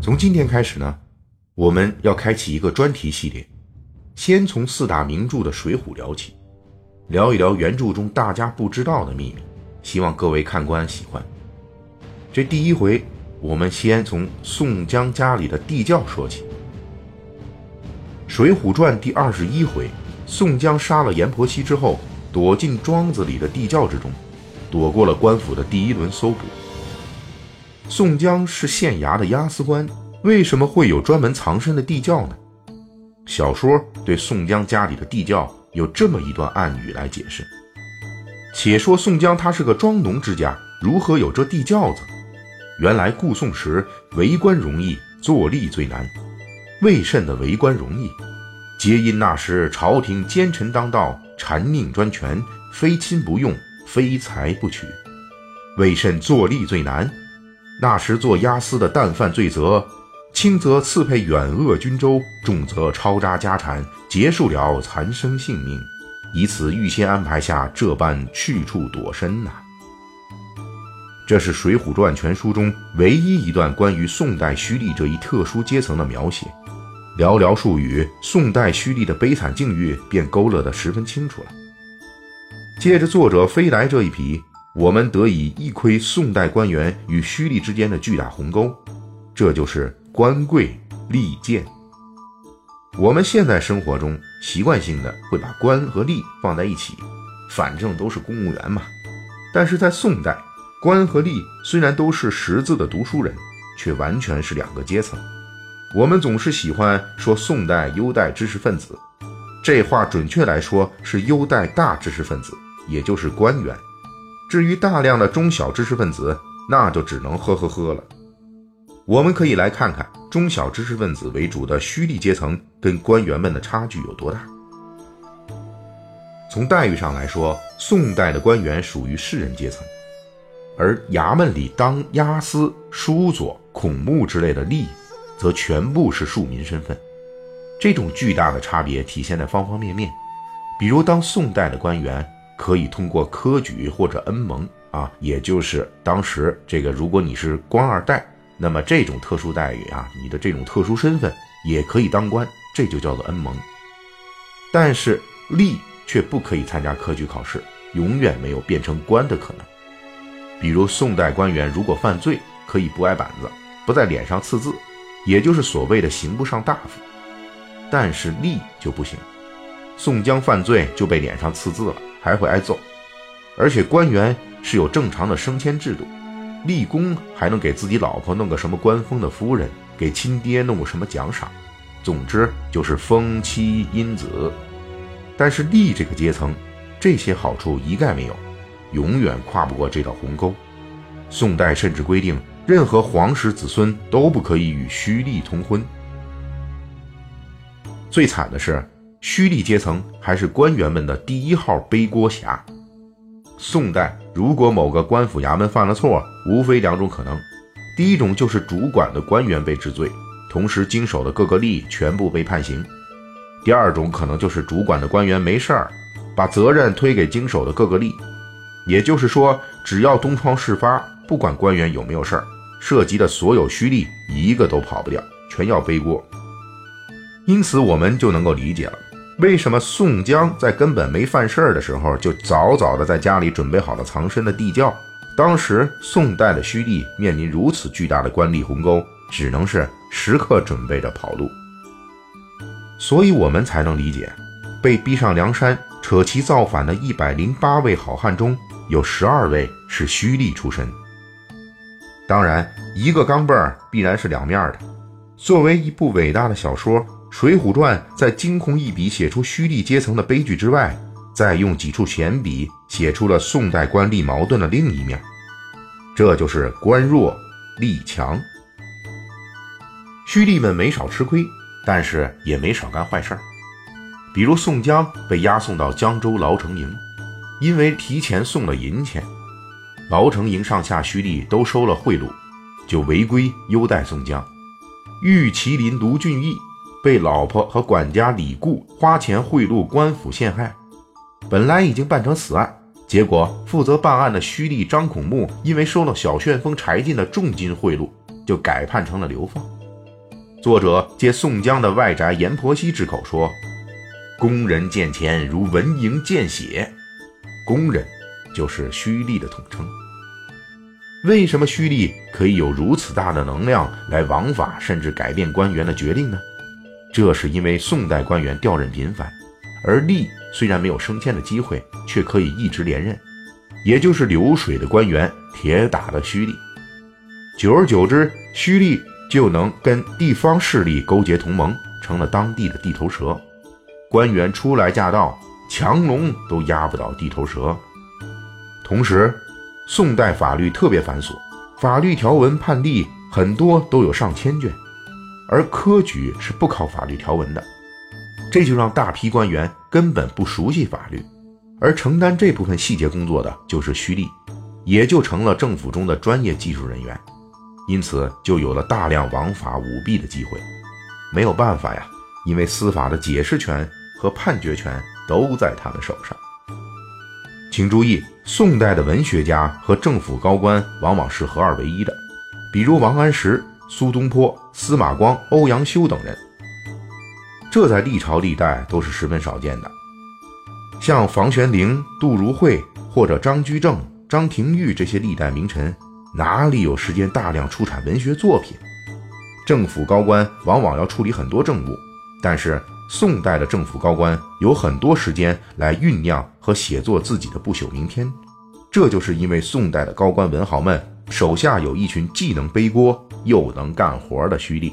从今天开始呢，我们要开启一个专题系列，先从四大名著的《水浒》聊起，聊一聊原著中大家不知道的秘密，希望各位看官喜欢。这第一回，我们先从宋江家里的地窖说起，《水浒传》第二十一回，宋江杀了阎婆惜之后，躲进庄子里的地窖之中。躲过了官府的第一轮搜捕。宋江是县衙的押司官，为什么会有专门藏身的地窖呢？小说对宋江家里的地窖有这么一段暗语来解释。且说宋江他是个庄农之家，如何有这地窖子？原来故宋时为官容易，做吏最难。为甚的为官容易？皆因那时朝廷奸臣当道，禅佞专权，非亲不用。非财不取，为甚做吏最难？那时做押司的，但犯罪责，轻则刺配远恶军州，重则抄扎家产，结束了残生性命。以此预先安排下这般去处躲身呐。这是《水浒传》全书中唯一一段关于宋代胥吏这一特殊阶层的描写。寥寥数语，宋代胥吏的悲惨境遇便勾勒得十分清楚了。借着作者飞来这一笔，我们得以一窥宋代官员与胥吏之间的巨大鸿沟，这就是官贵吏贱。我们现在生活中习惯性的会把官和吏放在一起，反正都是公务员嘛。但是在宋代，官和吏虽然都是识字的读书人，却完全是两个阶层。我们总是喜欢说宋代优待知识分子，这话准确来说是优待大知识分子。也就是官员，至于大量的中小知识分子，那就只能呵呵呵了。我们可以来看看中小知识分子为主的胥吏阶层跟官员们的差距有多大。从待遇上来说，宋代的官员属于士人阶层，而衙门里当押司、书佐、孔目之类的吏，则全部是庶民身份。这种巨大的差别体现在方方面面，比如当宋代的官员。可以通过科举或者恩蒙啊，也就是当时这个，如果你是官二代，那么这种特殊待遇啊，你的这种特殊身份也可以当官，这就叫做恩蒙。但是吏却不可以参加科举考试，永远没有变成官的可能。比如宋代官员如果犯罪，可以不挨板子，不在脸上刺字，也就是所谓的刑不上大夫。但是吏就不行，宋江犯罪就被脸上刺字了。还会挨揍，而且官员是有正常的升迁制度，立功还能给自己老婆弄个什么官封的夫人，给亲爹弄个什么奖赏，总之就是封妻荫子。但是吏这个阶层，这些好处一概没有，永远跨不过这道鸿沟。宋代甚至规定，任何皇室子孙都不可以与胥吏通婚。最惨的是。胥吏阶层还是官员们的第一号背锅侠。宋代如果某个官府衙门犯了错，无非两种可能：第一种就是主管的官员被治罪，同时经手的各个吏全部被判刑；第二种可能就是主管的官员没事儿，把责任推给经手的各个吏。也就是说，只要东窗事发，不管官员有没有事儿，涉及的所有胥吏一个都跑不掉，全要背锅。因此，我们就能够理解了。为什么宋江在根本没犯事儿的时候，就早早的在家里准备好了藏身的地窖？当时宋代的胥吏面临如此巨大的官吏鸿沟，只能是时刻准备着跑路。所以我们才能理解，被逼上梁山扯旗造反的一百零八位好汉中有十二位是胥吏出身。当然，一个钢镚儿必然是两面的。作为一部伟大的小说。《水浒传》在惊鸿一笔写出胥吏阶层的悲剧之外，再用几处闲笔写出了宋代官吏矛盾的另一面，这就是官弱吏强。胥吏们没少吃亏，但是也没少干坏事儿。比如宋江被押送到江州牢城营，因为提前送了银钱，牢城营上下胥吏都收了贿赂，就违规优待宋江。玉麒麟卢俊义。被老婆和管家李固花钱贿赂官府陷害，本来已经办成死案，结果负责办案的胥吏张孔目因为收了小旋风柴进的重金贿赂，就改判成了流放。作者借宋江的外宅阎婆惜之口说：“工人见钱如蚊蝇见血。”工人就是胥吏的统称。为什么胥吏可以有如此大的能量来枉法甚至改变官员的决定呢？这是因为宋代官员调任频繁，而吏虽然没有升迁的机会，却可以一直连任，也就是流水的官员，铁打的胥吏。久而久之，胥吏就能跟地方势力勾结同盟，成了当地的地头蛇。官员初来驾到，强龙都压不倒地头蛇。同时，宋代法律特别繁琐，法律条文判例很多都有上千卷，而科举是不考法律条文的，这就让大批官员根本不熟悉法律，而承担这部分细节工作的就是胥吏，也就成了政府中的专业技术人员。因此，就有了大量王法舞弊的机会。没有办法呀，因为司法的解释权和判决权都在他们手上。请注意，宋代的文学家和政府高官往往是合二为一的，比如王安石、苏东坡、司马光、欧阳修等人。这在历朝历代都是十分少见的。像房玄龄、杜如晦或者张居正、张廷玉这些历代名臣。哪里有时间大量出产文学作品？政府高官往往要处理很多政务，但是宋代的政府高官有很多时间来酝酿和写作自己的不朽名篇。这就是因为宋代的高官文豪们手下有一群既能背锅又能干活的胥吏。